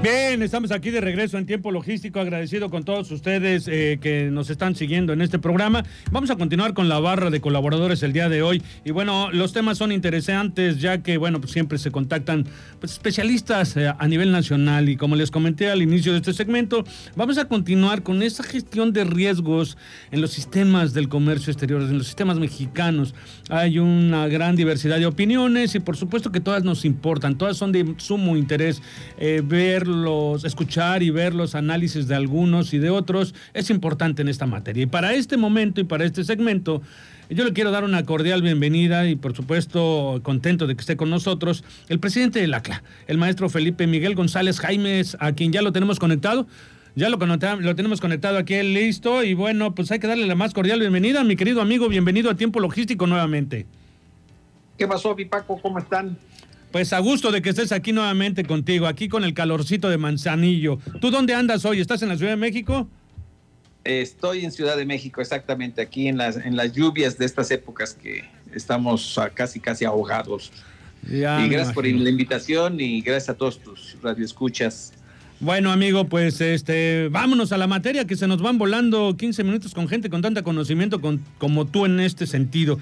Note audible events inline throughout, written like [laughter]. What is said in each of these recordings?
Bien, estamos aquí de regreso en tiempo logístico, agradecido con todos ustedes eh, que nos están siguiendo en este programa. Vamos a continuar con la barra de colaboradores el día de hoy. Y bueno, los temas son interesantes ya que, bueno, pues siempre se contactan pues, especialistas eh, a nivel nacional y como les comenté al inicio de este segmento, vamos a continuar con esa gestión de riesgos en los sistemas del comercio exterior, en los sistemas mexicanos. Hay una gran diversidad de opiniones y por supuesto que todas nos importan, todas son de sumo interés eh, ver escuchar y ver los análisis de algunos y de otros es importante en esta materia. Y para este momento y para este segmento, yo le quiero dar una cordial bienvenida y por supuesto contento de que esté con nosotros el presidente del ACLA, el maestro Felipe Miguel González Jaimes, a quien ya lo tenemos conectado. Ya lo, lo tenemos conectado aquí, listo. Y bueno, pues hay que darle la más cordial bienvenida, mi querido amigo. Bienvenido a Tiempo Logístico nuevamente. ¿Qué pasó, mi Paco? ¿Cómo están? Pues a gusto de que estés aquí nuevamente contigo, aquí con el calorcito de Manzanillo. ¿Tú dónde andas hoy? ¿Estás en la Ciudad de México? Estoy en Ciudad de México, exactamente, aquí en las, en las lluvias de estas épocas que estamos casi, casi ahogados. y gracias por la invitación y gracias a todos tus radioescuchas. Bueno, amigo, pues este, vámonos a la materia que se nos van volando 15 minutos con gente con tanto conocimiento como tú en este sentido.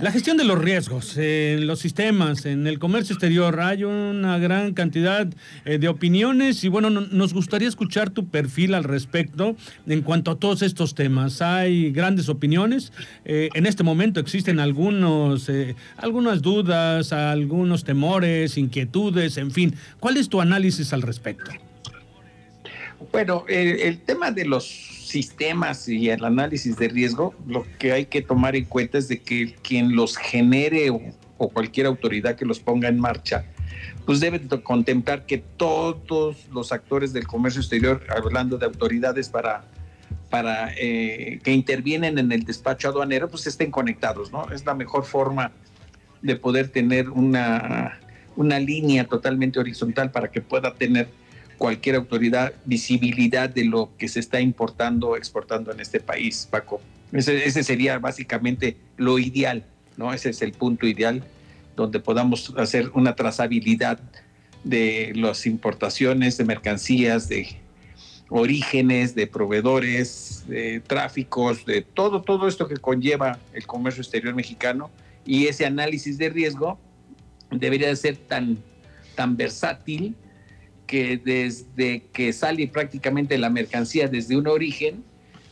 La gestión de los riesgos en los sistemas, en el comercio exterior, hay una gran cantidad eh, de opiniones y bueno, nos gustaría escuchar tu perfil al respecto en cuanto a todos estos temas. Hay grandes opiniones. Eh, en este momento existen algunos, eh, algunas dudas, algunos temores, inquietudes, en fin. ¿Cuál es tu análisis al respecto? Bueno, el, tema de los sistemas y el análisis de riesgo, lo que hay que tomar en cuenta es de que quien los genere o, cualquier autoridad que los ponga en marcha, pues debe contemplar que todos los actores del comercio exterior, hablando de autoridades para, para eh, que intervienen en el despacho aduanero, pues estén conectados, ¿no? Es la mejor forma de poder tener una, una línea totalmente horizontal para que pueda tener cualquier autoridad visibilidad de lo que se está importando o exportando en este país, Paco. Ese, sería básicamente lo ideal, ¿no? Ese es el punto ideal donde podamos hacer una trazabilidad de las importaciones de mercancías, de orígenes, de proveedores, de tráficos, de todo, todo esto que conlleva el comercio exterior mexicano y ese análisis de riesgo debería de ser tan, tan versátil que desde que sale prácticamente la mercancía desde un origen,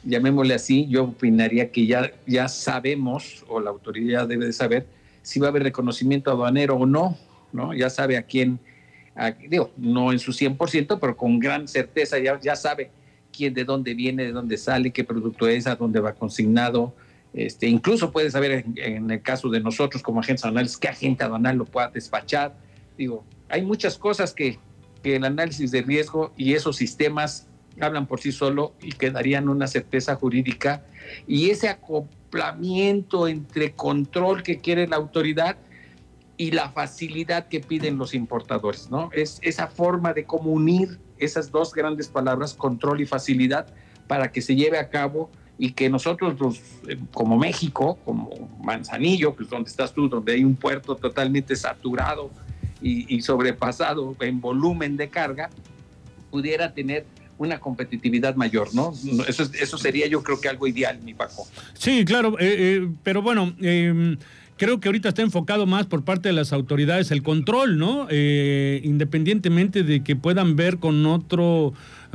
llamémosle así, yo opinaría que ya, ya sabemos, o la autoridad debe de saber, si va a haber reconocimiento aduanero o no, ¿no? Ya sabe a quién, digo, no en su 100%, pero con gran certeza ya, ya sabe quién, de dónde viene, de dónde sale, qué producto es, a dónde va consignado. Este, incluso puede saber en, el caso de nosotros como agentes aduanales qué agente aduanal lo pueda despachar. Digo, hay muchas cosas que, que el análisis de riesgo y esos sistemas hablan por sí solo y que darían una certeza jurídica y ese acoplamiento entre control que quiere la autoridad y la facilidad que piden los importadores, ¿no? Es esa forma de cómo unir esas dos grandes palabras, control y facilidad, para que se lleve a cabo y que nosotros, los, eh, como México, como Manzanillo, pues donde estás tú, donde hay un puerto totalmente saturado y, sobrepasado en volumen de carga, pudiera tener una competitividad mayor, ¿no? Eso, eso sería yo creo que algo ideal, mi Paco. Sí, claro, eh, eh, pero bueno, em, creo que ahorita está enfocado más por parte de las autoridades el control, ¿no? Eh, independientemente de que puedan ver con otro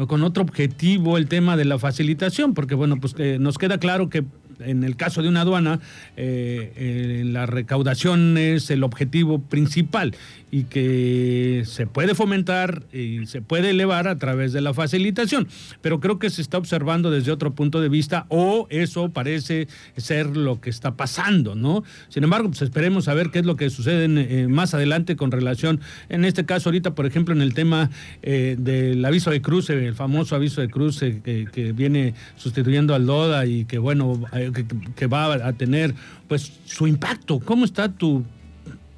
con otro objetivo el tema de la facilitación, porque bueno, pues nos queda claro que en el caso de una aduana, eh, eh, la recaudación es el objetivo principal y que se puede fomentar y se puede elevar a través de la facilitación. Pero creo que se está observando desde otro punto de vista o eso parece ser lo que está pasando, ¿no? Sin embargo, pues esperemos a ver qué es lo que sucede eh, más adelante con relación, en este caso ahorita, por ejemplo, en el tema del aviso de cruce, el famoso aviso de cruce que, que viene sustituyendo al DODA y que, bueno, que, va a tener pues su impacto. ¿Cómo está tu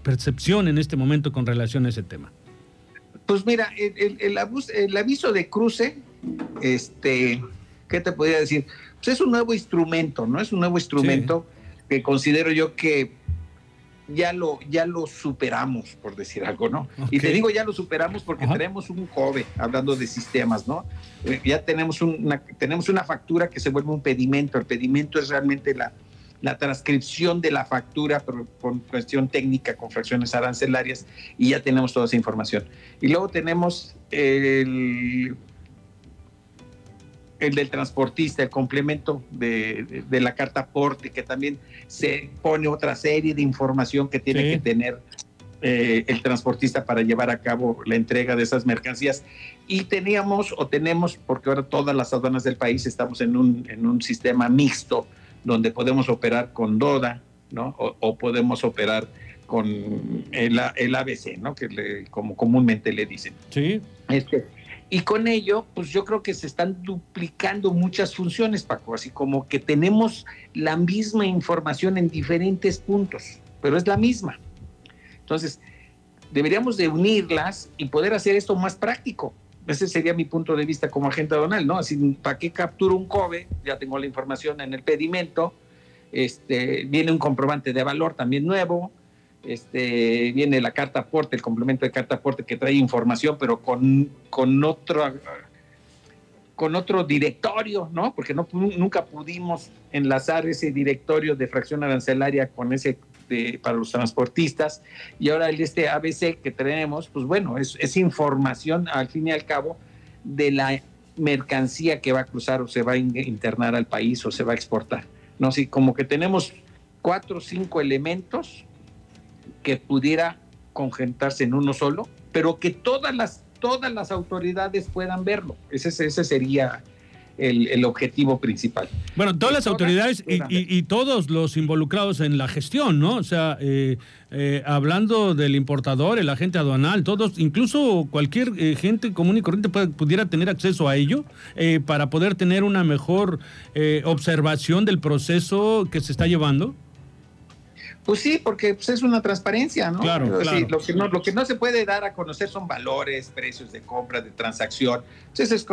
percepción en este momento con relación a ese tema? Pues mira, el, aviso de cruce, este, ¿qué te podría decir? Pues es un nuevo instrumento, ¿no? Es un nuevo instrumento que considero yo que ya lo, ya lo superamos, por decir algo, ¿no? Y te digo ya lo superamos porque tenemos un joven, hablando de sistemas, ¿no? Eh, ya tenemos una, tenemos una factura que se vuelve un pedimento. El pedimento es realmente la, la transcripción de la factura por, por, cuestión técnica con fracciones arancelarias y ya tenemos toda esa información. Y luego tenemos el el del transportista, el complemento de, la carta aporte, que también se pone otra serie de información que tiene que tener eh, el transportista para llevar a cabo la entrega de esas mercancías. Y teníamos o tenemos, porque ahora todas las aduanas del país estamos en un, en un sistema mixto, donde podemos operar con DODA, ¿no? O, podemos operar con el, el ABC, ¿no? Que como comúnmente le dicen. Sí. Este, y con ello, pues yo creo que se están duplicando muchas funciones, Paco, así como que tenemos la misma información en diferentes puntos, pero es la misma. Entonces, deberíamos de unirlas y poder hacer esto más práctico. Ese sería mi punto de vista como agente aduanal, ¿no? Así, ¿para qué capturo un COBE? Ya tengo la información en el pedimento, este, viene un comprobante de valor también nuevo, este, viene la carta aporte, el complemento de carta aporte que trae información, pero con, con otro con otro directorio, ¿no? Porque nunca pudimos enlazar ese directorio de fracción arancelaria con ese para los transportistas y ahora este ABC que tenemos, pues bueno, es, es información al fin y al cabo de la mercancía que va a cruzar o se va a internar al país o se va a exportar, ¿no? Sí, como que tenemos cuatro o cinco elementos que pudiera conjentarse en uno solo, pero que todas las, todas las autoridades puedan verlo. Ese, ese sería el, objetivo principal. Bueno, todas las autoridades y, todos los involucrados en la gestión, ¿no? O sea, eh, eh, hablando del importador, el agente aduanal, todos, incluso cualquier eh, gente común y corriente pudiera tener acceso a ello para poder tener una mejor observación del proceso que se está llevando. Pues sí, porque pues, es una transparencia, ¿no? Claro, lo, que no, lo que no se puede dar a conocer son valores, precios de compra, de transacción. Esa es,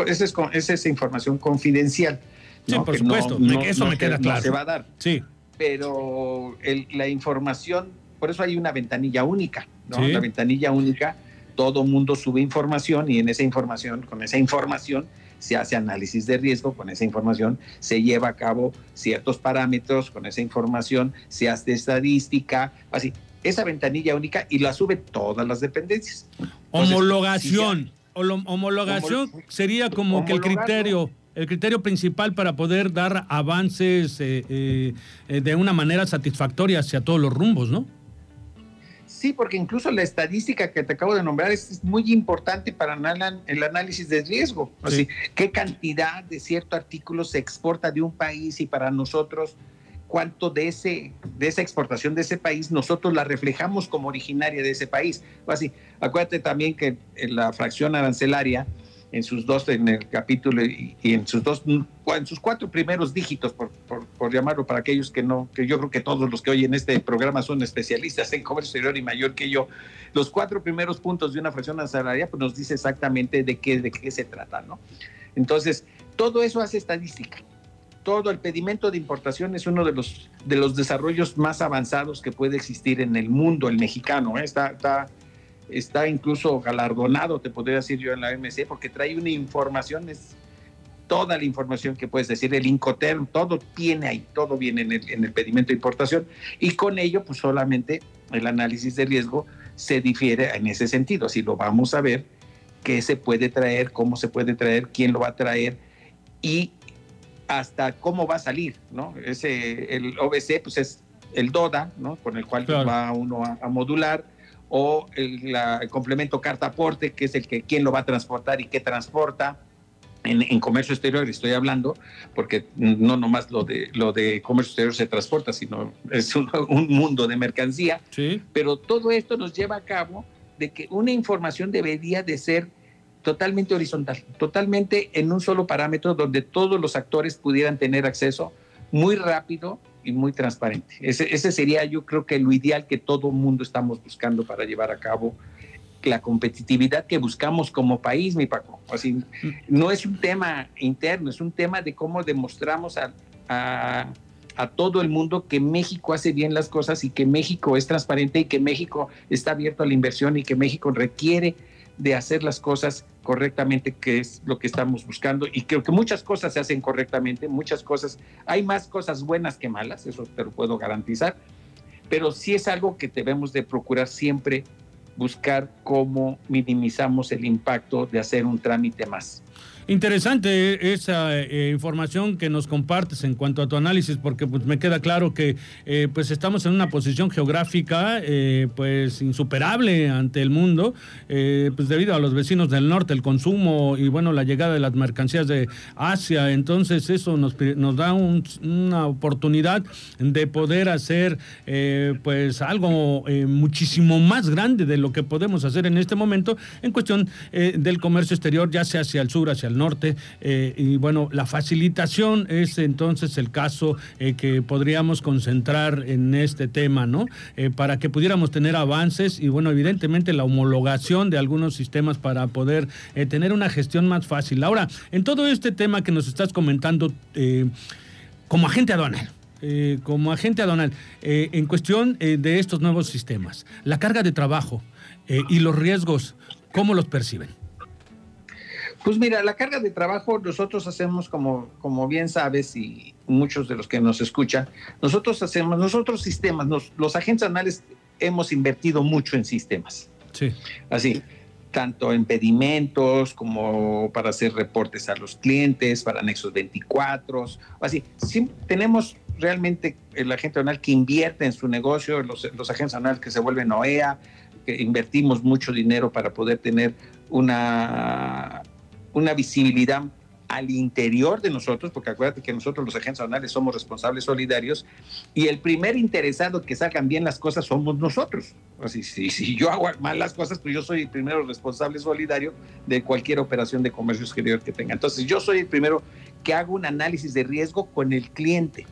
es, es, información confidencial. Sí, por supuesto, eso me queda claro. se va a dar. Sí. Pero la información, por eso hay una ventanilla única, ¿no? La ventanilla única, todo mundo sube información y en esa información, con esa información, se hace análisis de riesgo con esa información, se lleva a cabo ciertos parámetros con esa información, se hace estadística, así, esa ventanilla única y la sube todas las dependencias. homologación. homologación sería como que el criterio el criterio principal para poder dar avances eh, eh, de una manera satisfactoria hacia todos los rumbos, ¿no? Sí, porque incluso la estadística que te acabo de nombrar es muy importante para el análisis de riesgo. Así, ¿Qué cantidad de cierto artículo se exporta de un país y para nosotros cuánto de, ese, de esa exportación de ese país nosotros la reflejamos como originaria de ese país? Así, acuérdate también que en la fracción arancelaria en sus dos, en el capítulo y, en sus dos, en sus cuatro primeros dígitos, por, por, llamarlo para aquellos que no, que yo creo que todos los que oyen este programa son especialistas en comercio exterior y mayor que yo, los cuatro primeros puntos de una fracción asalariada pues nos dice exactamente de qué, de qué se trata, ¿no? Entonces, todo eso hace estadística. Todo el pedimento de importación es uno de los, de los desarrollos más avanzados que puede existir en el mundo, el mexicano. ¿eh? Está, está está incluso galardonado, te podría decir yo en la MC, porque trae una información, es toda la información que puedes decir, el Incoterm, todo tiene ahí, todo viene en el, en el pedimento de importación y con ello pues solamente el análisis de riesgo se difiere en ese sentido, así lo vamos a ver, qué se puede traer, cómo se puede traer, quién lo va a traer y hasta cómo va a salir, ¿no? Ese, el OBC pues es el DODA, ¿no? Con el cual va uno a modular, o el, complemento carta aporte, que es el que quién lo va a transportar y qué transporta. En, comercio exterior estoy hablando, porque no nomás lo de, lo de comercio exterior se transporta, sino es un, mundo de mercancía. Pero todo esto nos lleva a cabo de que una información debería de ser totalmente horizontal, totalmente en un solo parámetro donde todos los actores pudieran tener acceso muy rápido y muy transparente. Ese, ese sería yo creo que lo ideal que todo mundo estamos buscando para llevar a cabo la competitividad que buscamos como país, mi Paco. Así, mm. no es un tema interno, es un tema de cómo demostramos a, a, a, todo el mundo que México hace bien las cosas y que México es transparente y que México está abierto a la inversión y que México requiere de hacer las cosas correctamente, que es lo que estamos buscando. Y creo que muchas cosas se hacen correctamente, muchas cosas, hay más cosas buenas que malas, eso te lo puedo garantizar, pero sí es algo que debemos de procurar siempre buscar cómo minimizamos el impacto de hacer un trámite más. Interesante esa eh, información que nos compartes en cuanto a tu análisis, porque pues, me queda claro que eh, pues estamos en una posición geográfica eh, pues insuperable ante el mundo, pues debido a los vecinos del norte, el consumo y bueno la llegada de las mercancías de Asia. Entonces eso nos, nos da una oportunidad de poder hacer pues algo muchísimo más grande de lo que podemos hacer en este momento en cuestión del comercio exterior, ya sea hacia el sur, hacia el norte. Eh, y bueno, la facilitación es entonces el caso eh, que podríamos concentrar en este tema, ¿no? Eh, para que pudiéramos tener avances y bueno, evidentemente la homologación de algunos sistemas para poder tener una gestión más fácil. Ahora, en todo este tema que nos estás comentando, como agente aduanal, como agente aduanal, en cuestión de estos nuevos sistemas, la carga de trabajo y los riesgos, ¿cómo los perciben? Pues mira, la carga de trabajo nosotros hacemos como, como bien sabes y muchos de los que nos escuchan, nosotros hacemos, nosotros sistemas, los agentes anales hemos invertido mucho en sistemas. Sí. Así, tanto en pedimentos como para hacer reportes a los clientes, para anexos 24, así. Sí, tenemos realmente el agente anal que invierte en su negocio, los, los agentes anales que se vuelven OEA, que invertimos mucho dinero para poder tener una una visibilidad al interior de nosotros, porque acuérdate que nosotros los agentes aduanales somos responsables solidarios y el primer interesado que salgan bien las cosas somos nosotros. Así, si, si yo hago mal las cosas, pues yo soy el primero responsable solidario de cualquier operación de comercio exterior que tenga. Entonces yo soy el primero que hago un análisis de riesgo con el cliente.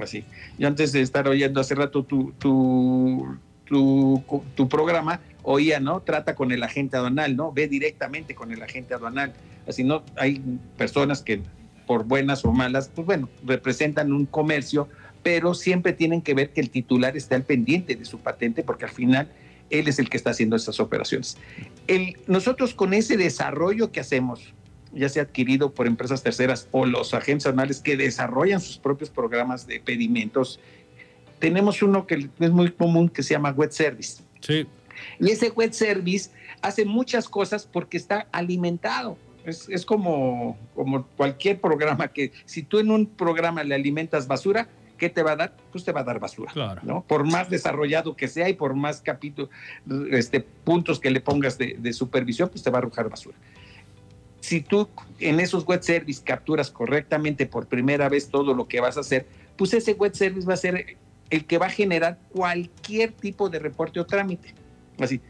Así. Yo antes de estar oyendo hace rato tu, tu, tu, tu programa, oía, ¿no? Trata con el agente aduanal, ¿no? Ve directamente con el agente aduanal. Así no, hay personas que por buenas o malas, pues bueno, representan un comercio, pero siempre tienen que ver que el titular esté al pendiente de su patente, porque al final él es el que está haciendo esas operaciones. El, nosotros con ese desarrollo que hacemos, ya sea adquirido por empresas terceras o los agentes aduanales que desarrollan sus propios programas de pedimentos, tenemos uno que es muy común que se llama web service. Sí. Y ese web service hace muchas cosas porque está alimentado. Es, es, como, como cualquier programa que si tú en un programa le alimentas basura, ¿qué te va a dar? Pues te va a dar basura. Claro. ¿no? Por más desarrollado que sea y por más capítulos, este, puntos que le pongas de, de, supervisión, pues te va a arrojar basura. Si tú en esos web service capturas correctamente por primera vez todo lo que vas a hacer, pues ese web service va a ser el que va a generar cualquier tipo de reporte o trámite. Así,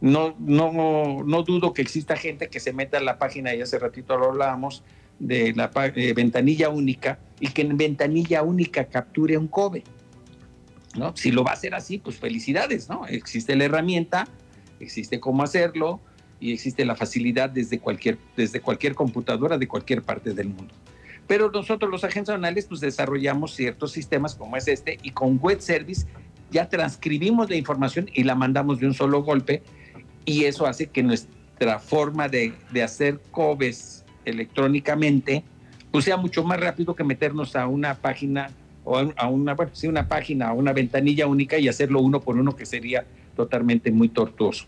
no, no, no dudo que exista gente que se meta en la página, y hace ratito lo hablábamos, de la eh, ventanilla única y que en ventanilla única capture un COBE. ¿no? Si lo va a hacer así, pues felicidades, ¿no? Existe la herramienta, existe cómo hacerlo y existe la facilidad desde cualquier, desde cualquier computadora de cualquier parte del mundo. Pero nosotros los agentes anales pues desarrollamos ciertos sistemas como es este y con web service ya transcribimos la información y la mandamos de un solo golpe y eso hace que nuestra forma de, de hacer COBES electrónicamente pues sea mucho más rápido que meternos a una página o a una, bueno, sí, una página, a una ventanilla única y hacerlo uno por uno que sería totalmente muy tortuoso.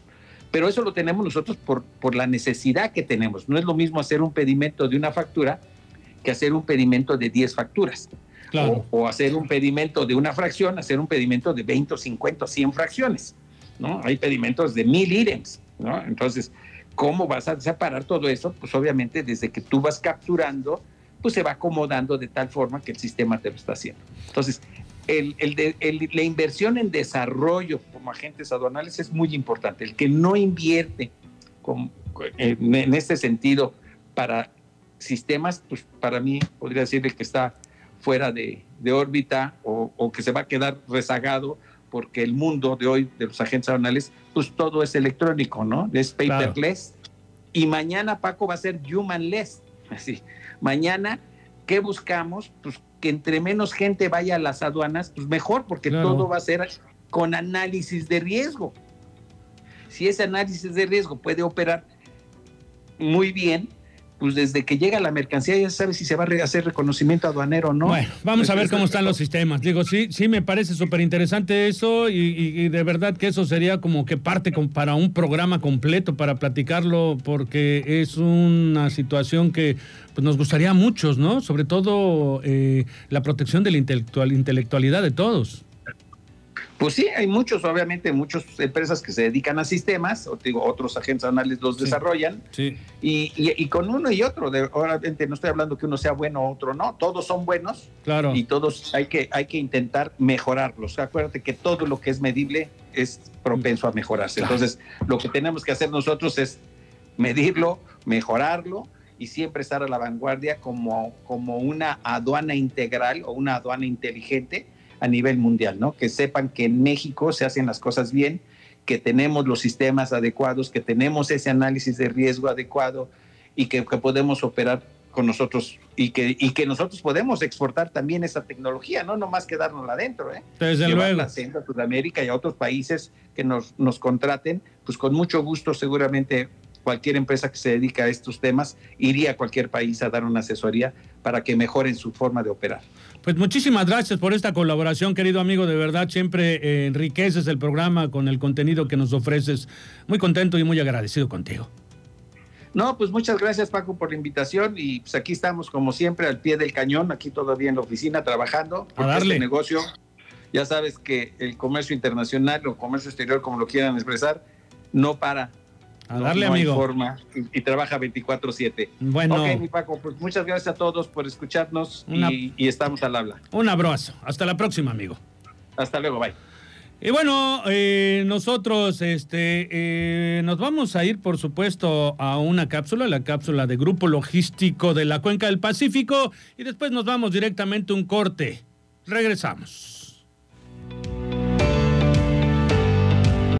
Pero eso lo tenemos nosotros por, por la necesidad que tenemos. No es lo mismo hacer un pedimento de una factura que hacer un pedimento de 10 facturas. O, hacer un pedimento de una fracción, hacer un pedimento de 20, 50, 100 fracciones, ¿no? Hay pedimentos de mil ítems, ¿no? Entonces, ¿cómo vas a separar todo eso? Pues obviamente desde que tú vas capturando, pues se va acomodando de tal forma que el sistema te lo está haciendo. Entonces, el, el la inversión en desarrollo como agentes aduanales es muy importante. El que no invierte en, en este sentido para sistemas, pues para mí podría decirle que está fuera de, órbita o, que se va a quedar rezagado porque el mundo de hoy de los agentes aduanales, pues todo es electrónico, ¿no? Es paperless. Y mañana, Paco, va a ser humanless. [laughs] Así. Mañana, ¿qué buscamos? Pues que entre menos gente vaya a las aduanas, pues mejor, porque todo va a ser con análisis de riesgo. Si ese análisis de riesgo puede operar muy bien, pues desde que llega la mercancía ya sabe si se va a hacer reconocimiento aduanero o no. Bueno, vamos a ver cómo están los sistemas. Digo, sí, sí me parece súper interesante eso y, de verdad que eso sería como que parte para un programa completo para platicarlo porque es una situación que pues, nos gustaría a muchos, ¿no? Sobre todo eh, la protección de la intelectualidad de todos. Pues sí, hay muchos, obviamente, muchas empresas que se dedican a sistemas, o digo, otros agentes anales los desarrollan, sí. Y, con uno y otro, de, obviamente no estoy hablando que uno sea bueno o otro no, todos son buenos, claro. y todos hay que, hay que intentar mejorarlos. Acuérdate que todo lo que es medible es propenso a mejorarse. Entonces, lo que tenemos que hacer nosotros es medirlo, mejorarlo y siempre estar a la vanguardia como, como una aduana integral o una aduana inteligente a nivel mundial, ¿no? Que sepan que en México se hacen las cosas bien, que tenemos los sistemas adecuados, que tenemos ese análisis de riesgo adecuado y que, podemos operar con nosotros y que, y que nosotros podemos exportar también esa tecnología, no nomás quedarnos adentro, ¿eh? Desde luego. a Sudamérica y a otros países que nos, nos contraten, pues con mucho gusto seguramente cualquier empresa que se dedica a estos temas iría a cualquier país a dar una asesoría para que mejoren su forma de operar. Pues muchísimas gracias por esta colaboración, querido amigo. De verdad, siempre eh, enriqueces el programa con el contenido que nos ofreces. Muy contento y muy agradecido contigo. No, pues muchas gracias Paco por la invitación y pues aquí estamos como siempre al pie del cañón, aquí todavía en la oficina trabajando. A darle. Este negocio, ya sabes que el comercio internacional o comercio exterior, como lo quieran expresar, no para. A darle, amigo. Forma, y, trabaja 24-7. Bueno. Ok, mi Paco, pues muchas gracias a todos por escucharnos y, estamos al habla. Un abrazo. Hasta la próxima, amigo. Hasta luego, bye. Y bueno, eh, nosotros este, eh, nos vamos a ir, por supuesto, a una cápsula, la cápsula de Grupo Logístico de la Cuenca del Pacífico, y después nos vamos directamente a un corte. Regresamos.